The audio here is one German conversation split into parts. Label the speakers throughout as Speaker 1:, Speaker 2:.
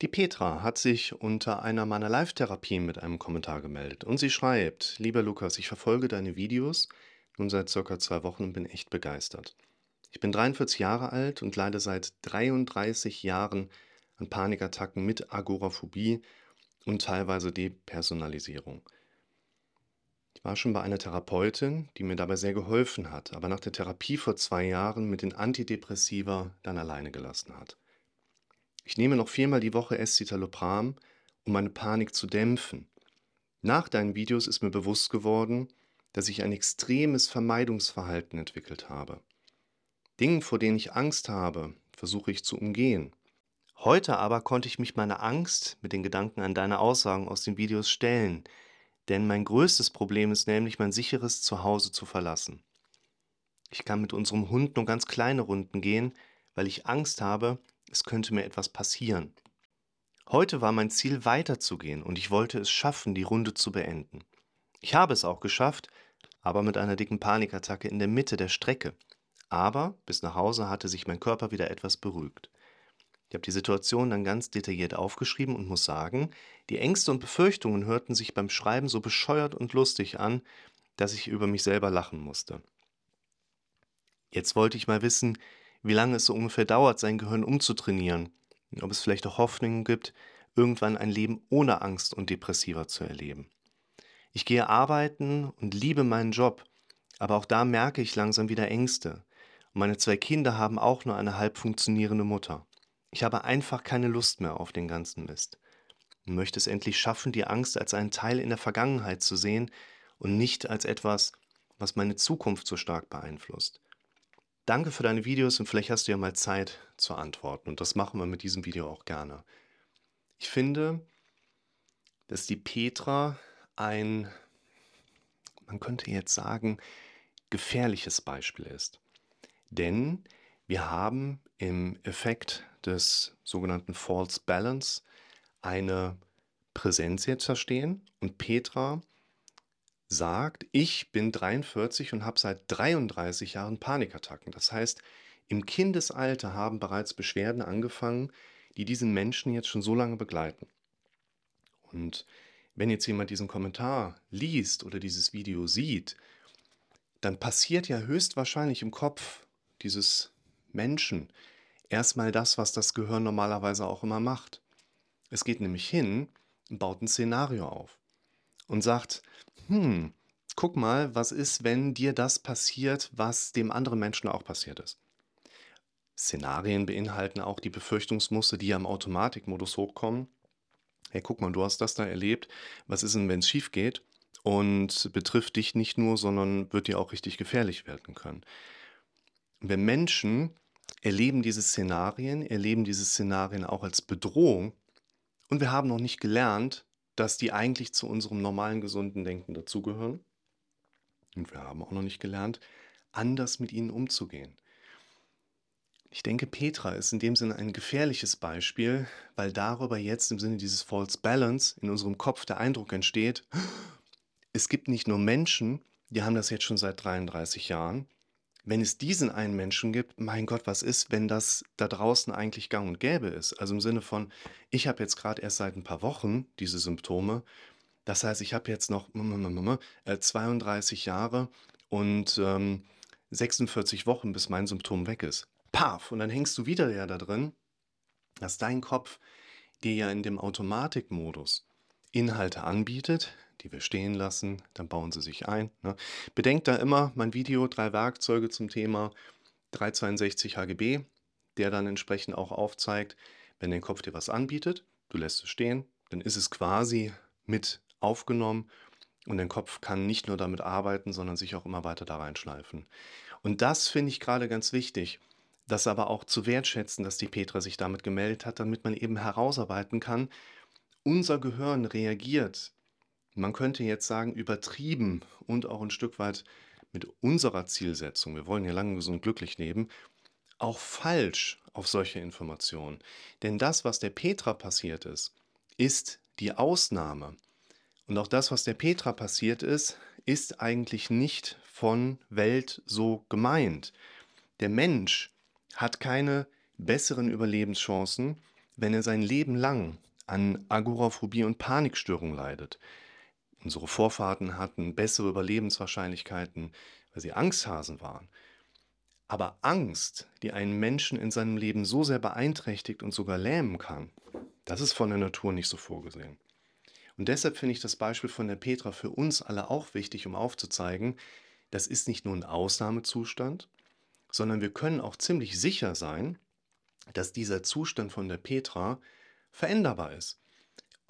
Speaker 1: Die Petra hat sich unter einer meiner Live-Therapien mit einem Kommentar gemeldet und sie schreibt: Lieber Lukas, ich verfolge deine Videos nun seit circa zwei Wochen und bin echt begeistert. Ich bin 43 Jahre alt und leide seit 33 Jahren an Panikattacken mit Agoraphobie und teilweise Depersonalisierung. Ich war schon bei einer Therapeutin, die mir dabei sehr geholfen hat, aber nach der Therapie vor zwei Jahren mit den Antidepressiva dann alleine gelassen hat. Ich nehme noch viermal die Woche Escitalopram, um meine Panik zu dämpfen. Nach deinen Videos ist mir bewusst geworden, dass ich ein extremes Vermeidungsverhalten entwickelt habe. Dingen, vor denen ich Angst habe, versuche ich zu umgehen. Heute aber konnte ich mich meiner Angst mit den Gedanken an deine Aussagen aus den Videos stellen, denn mein größtes Problem ist nämlich, mein sicheres Zuhause zu verlassen. Ich kann mit unserem Hund nur ganz kleine Runden gehen, weil ich Angst habe, es könnte mir etwas passieren. Heute war mein Ziel weiterzugehen und ich wollte es schaffen, die Runde zu beenden. Ich habe es auch geschafft, aber mit einer dicken Panikattacke in der Mitte der Strecke. Aber bis nach Hause hatte sich mein Körper wieder etwas beruhigt. Ich habe die Situation dann ganz detailliert aufgeschrieben und muss sagen, die Ängste und Befürchtungen hörten sich beim Schreiben so bescheuert und lustig an, dass ich über mich selber lachen musste. Jetzt wollte ich mal wissen, wie lange es so ungefähr dauert, sein Gehirn umzutrainieren, ob es vielleicht auch Hoffnungen gibt, irgendwann ein Leben ohne Angst und Depressiva zu erleben. Ich gehe arbeiten und liebe meinen Job, aber auch da merke ich langsam wieder Ängste. Und meine zwei Kinder haben auch nur eine halb funktionierende Mutter. Ich habe einfach keine Lust mehr auf den ganzen Mist und möchte es endlich schaffen, die Angst als einen Teil in der Vergangenheit zu sehen und nicht als etwas, was meine Zukunft so stark beeinflusst. Danke für deine Videos und vielleicht hast du ja mal Zeit zu antworten und das machen wir mit diesem Video auch gerne. Ich finde, dass die Petra ein, man könnte jetzt sagen, gefährliches Beispiel ist. Denn wir haben im Effekt des sogenannten False Balance eine Präsenz jetzt verstehen und Petra sagt, ich bin 43 und habe seit 33 Jahren Panikattacken. Das heißt, im Kindesalter haben bereits Beschwerden angefangen, die diesen Menschen jetzt schon so lange begleiten. Und wenn jetzt jemand diesen Kommentar liest oder dieses Video sieht, dann passiert ja höchstwahrscheinlich im Kopf dieses Menschen erstmal das, was das Gehirn normalerweise auch immer macht. Es geht nämlich hin und baut ein Szenario auf und sagt, hm, guck mal, was ist, wenn dir das passiert, was dem anderen Menschen auch passiert ist. Szenarien beinhalten auch die Befürchtungsmuster, die ja im Automatikmodus hochkommen. Hey, guck mal, du hast das da erlebt. Was ist denn, wenn es schief geht? Und betrifft dich nicht nur, sondern wird dir auch richtig gefährlich werden können. Wenn Menschen erleben diese Szenarien, erleben diese Szenarien auch als Bedrohung und wir haben noch nicht gelernt, dass die eigentlich zu unserem normalen gesunden Denken dazugehören. Und wir haben auch noch nicht gelernt, anders mit ihnen umzugehen. Ich denke, Petra ist in dem Sinne ein gefährliches Beispiel, weil darüber jetzt im Sinne dieses False Balance in unserem Kopf der Eindruck entsteht, es gibt nicht nur Menschen, die haben das jetzt schon seit 33 Jahren, wenn es diesen einen Menschen gibt, mein Gott, was ist, wenn das da draußen eigentlich gang und gäbe ist? Also im Sinne von, ich habe jetzt gerade erst seit ein paar Wochen diese Symptome. Das heißt, ich habe jetzt noch 32 äh, Jahre und ähm, 46 Wochen, bis mein Symptom weg ist. Paf! Und dann hängst du wieder ja da drin, dass dein Kopf dir ja in dem Automatikmodus Inhalte anbietet, die wir stehen lassen, dann bauen sie sich ein. Ne? Bedenkt da immer mein Video, drei Werkzeuge zum Thema 362 HGB, der dann entsprechend auch aufzeigt, wenn dein Kopf dir was anbietet, du lässt es stehen, dann ist es quasi mit aufgenommen und dein Kopf kann nicht nur damit arbeiten, sondern sich auch immer weiter da reinschleifen. Und das finde ich gerade ganz wichtig, das aber auch zu wertschätzen, dass die Petra sich damit gemeldet hat, damit man eben herausarbeiten kann, unser Gehirn reagiert man könnte jetzt sagen, übertrieben und auch ein Stück weit mit unserer Zielsetzung, wir wollen ja lange gesund glücklich leben, auch falsch auf solche Informationen. Denn das, was der Petra passiert ist, ist die Ausnahme. Und auch das, was der Petra passiert ist, ist eigentlich nicht von Welt so gemeint. Der Mensch hat keine besseren Überlebenschancen, wenn er sein Leben lang an Agoraphobie und Panikstörung leidet. Unsere Vorfahren hatten bessere Überlebenswahrscheinlichkeiten, weil sie Angsthasen waren. Aber Angst, die einen Menschen in seinem Leben so sehr beeinträchtigt und sogar lähmen kann, das ist von der Natur nicht so vorgesehen. Und deshalb finde ich das Beispiel von der Petra für uns alle auch wichtig, um aufzuzeigen, das ist nicht nur ein Ausnahmezustand, sondern wir können auch ziemlich sicher sein, dass dieser Zustand von der Petra veränderbar ist.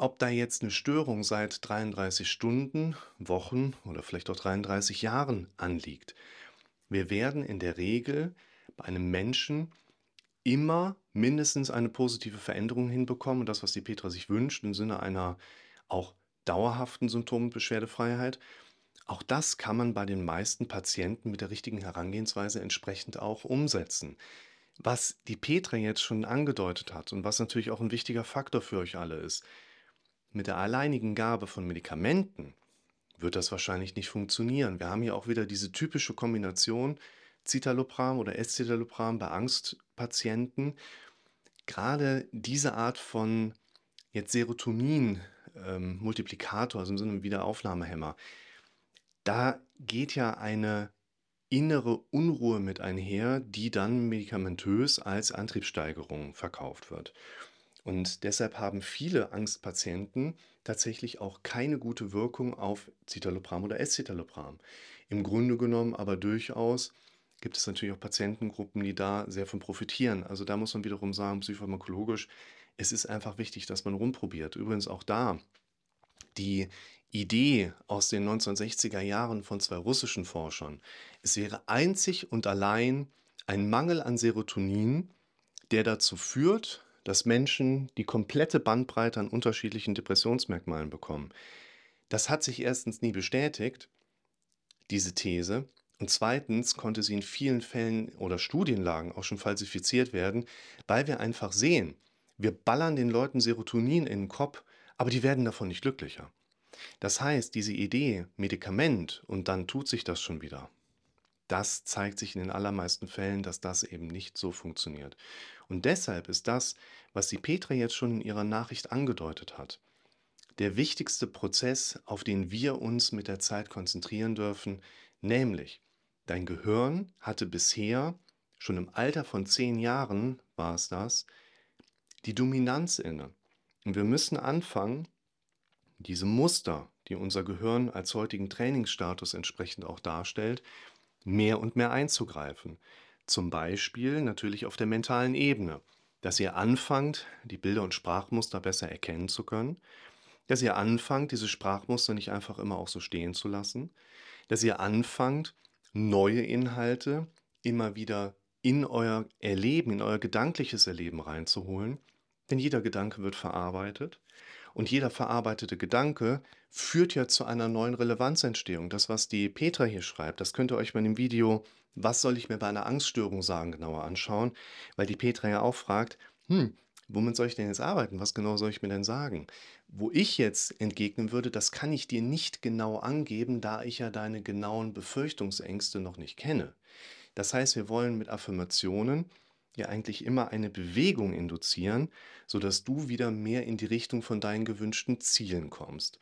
Speaker 1: Ob da jetzt eine Störung seit 33 Stunden, Wochen oder vielleicht auch 33 Jahren anliegt, wir werden in der Regel bei einem Menschen immer mindestens eine positive Veränderung hinbekommen. Und das, was die Petra sich wünscht, im Sinne einer auch dauerhaften Symptom- und Beschwerdefreiheit, auch das kann man bei den meisten Patienten mit der richtigen Herangehensweise entsprechend auch umsetzen. Was die Petra jetzt schon angedeutet hat und was natürlich auch ein wichtiger Faktor für euch alle ist, mit der alleinigen Gabe von Medikamenten wird das wahrscheinlich nicht funktionieren. Wir haben hier auch wieder diese typische Kombination Citalopram oder Escitalopram bei Angstpatienten. Gerade diese Art von jetzt Serotonin-Multiplikator, ähm, also im Sinne Wiederaufnahmehemmer, da geht ja eine innere Unruhe mit einher, die dann medikamentös als Antriebssteigerung verkauft wird. Und deshalb haben viele Angstpatienten tatsächlich auch keine gute Wirkung auf Citalopram oder Escitalopram. Im Grunde genommen aber durchaus gibt es natürlich auch Patientengruppen, die da sehr von profitieren. Also da muss man wiederum sagen, psychopharmakologisch, es ist einfach wichtig, dass man rumprobiert. Übrigens auch da die Idee aus den 1960er Jahren von zwei russischen Forschern, es wäre einzig und allein ein Mangel an Serotonin, der dazu führt, dass Menschen die komplette Bandbreite an unterschiedlichen Depressionsmerkmalen bekommen. Das hat sich erstens nie bestätigt, diese These, und zweitens konnte sie in vielen Fällen oder Studienlagen auch schon falsifiziert werden, weil wir einfach sehen, wir ballern den Leuten Serotonin in den Kopf, aber die werden davon nicht glücklicher. Das heißt, diese Idee, Medikament und dann tut sich das schon wieder, das zeigt sich in den allermeisten Fällen, dass das eben nicht so funktioniert. Und deshalb ist das, was die Petra jetzt schon in ihrer Nachricht angedeutet hat, der wichtigste Prozess, auf den wir uns mit der Zeit konzentrieren dürfen, nämlich dein Gehirn hatte bisher, schon im Alter von zehn Jahren war es das, die Dominanz inne. Und wir müssen anfangen, diese Muster, die unser Gehirn als heutigen Trainingsstatus entsprechend auch darstellt, mehr und mehr einzugreifen. Zum Beispiel natürlich auf der mentalen Ebene, dass ihr anfangt, die Bilder und Sprachmuster besser erkennen zu können, dass ihr anfangt, diese Sprachmuster nicht einfach immer auch so stehen zu lassen, dass ihr anfangt, neue Inhalte immer wieder in euer Erleben, in euer gedankliches Erleben reinzuholen, denn jeder Gedanke wird verarbeitet und jeder verarbeitete Gedanke führt ja zu einer neuen Relevanzentstehung. Das, was die Petra hier schreibt, das könnt ihr euch bei dem Video Was soll ich mir bei einer Angststörung sagen, genauer anschauen, weil die Petra ja auch fragt, hm, womit soll ich denn jetzt arbeiten? Was genau soll ich mir denn sagen? Wo ich jetzt entgegnen würde, das kann ich dir nicht genau angeben, da ich ja deine genauen Befürchtungsängste noch nicht kenne. Das heißt, wir wollen mit Affirmationen ja eigentlich immer eine Bewegung induzieren, sodass du wieder mehr in die Richtung von deinen gewünschten Zielen kommst.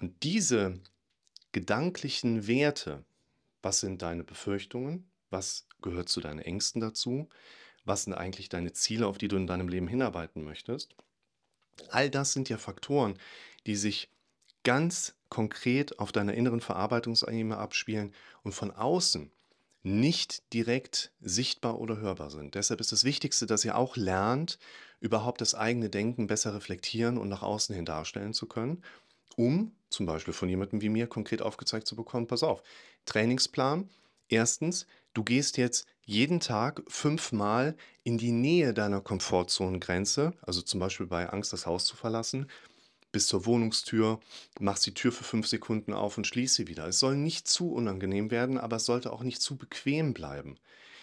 Speaker 1: Und diese gedanklichen Werte, was sind deine Befürchtungen, was gehört zu deinen Ängsten dazu, was sind eigentlich deine Ziele, auf die du in deinem Leben hinarbeiten möchtest, all das sind ja Faktoren, die sich ganz konkret auf deiner inneren Verarbeitungsebene abspielen und von außen nicht direkt sichtbar oder hörbar sind. Deshalb ist das Wichtigste, dass ihr auch lernt, überhaupt das eigene Denken besser reflektieren und nach außen hin darstellen zu können, um zum Beispiel von jemandem wie mir konkret aufgezeigt zu bekommen, pass auf, Trainingsplan, erstens, du gehst jetzt jeden Tag fünfmal in die Nähe deiner Komfortzonengrenze, also zum Beispiel bei Angst, das Haus zu verlassen, bis zur Wohnungstür, machst die Tür für fünf Sekunden auf und schließt sie wieder. Es soll nicht zu unangenehm werden, aber es sollte auch nicht zu bequem bleiben.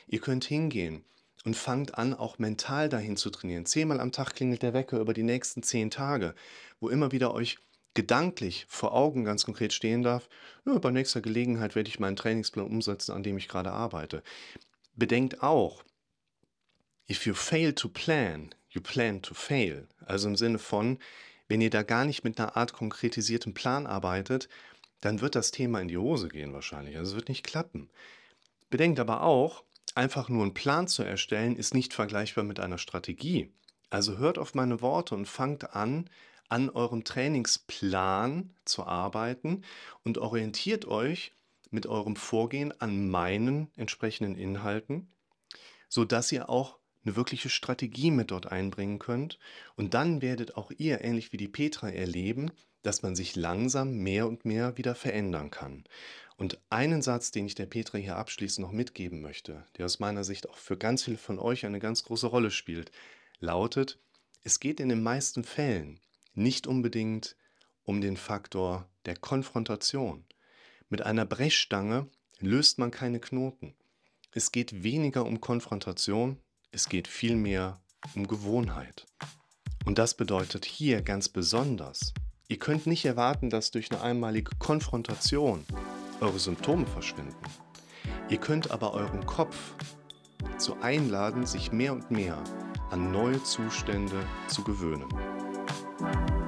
Speaker 1: Ihr könnt hingehen und fangt an, auch mental dahin zu trainieren. Zehnmal am Tag klingelt der Wecker über die nächsten zehn Tage, wo immer wieder euch gedanklich vor Augen ganz konkret stehen darf, ja, bei nächster Gelegenheit werde ich meinen Trainingsplan umsetzen, an dem ich gerade arbeite. Bedenkt auch, if you fail to plan, you plan to fail. Also im Sinne von, wenn ihr da gar nicht mit einer Art konkretisierten Plan arbeitet, dann wird das Thema in die Hose gehen wahrscheinlich. Also es wird nicht klappen. Bedenkt aber auch, einfach nur einen Plan zu erstellen, ist nicht vergleichbar mit einer Strategie. Also hört auf meine Worte und fangt an, an eurem Trainingsplan zu arbeiten und orientiert euch mit eurem Vorgehen an meinen entsprechenden Inhalten, sodass ihr auch eine wirkliche Strategie mit dort einbringen könnt. Und dann werdet auch ihr, ähnlich wie die Petra, erleben, dass man sich langsam mehr und mehr wieder verändern kann. Und einen Satz, den ich der Petra hier abschließend noch mitgeben möchte, der aus meiner Sicht auch für ganz viele von euch eine ganz große Rolle spielt, lautet, es geht in den meisten Fällen nicht unbedingt um den Faktor der Konfrontation. Mit einer Brechstange löst man keine Knoten. Es geht weniger um Konfrontation, es geht vielmehr um Gewohnheit. Und das bedeutet hier ganz besonders, ihr könnt nicht erwarten, dass durch eine einmalige Konfrontation eure Symptome verschwinden. Ihr könnt aber euren Kopf zu einladen, sich mehr und mehr an neue Zustände zu gewöhnen. Thank you.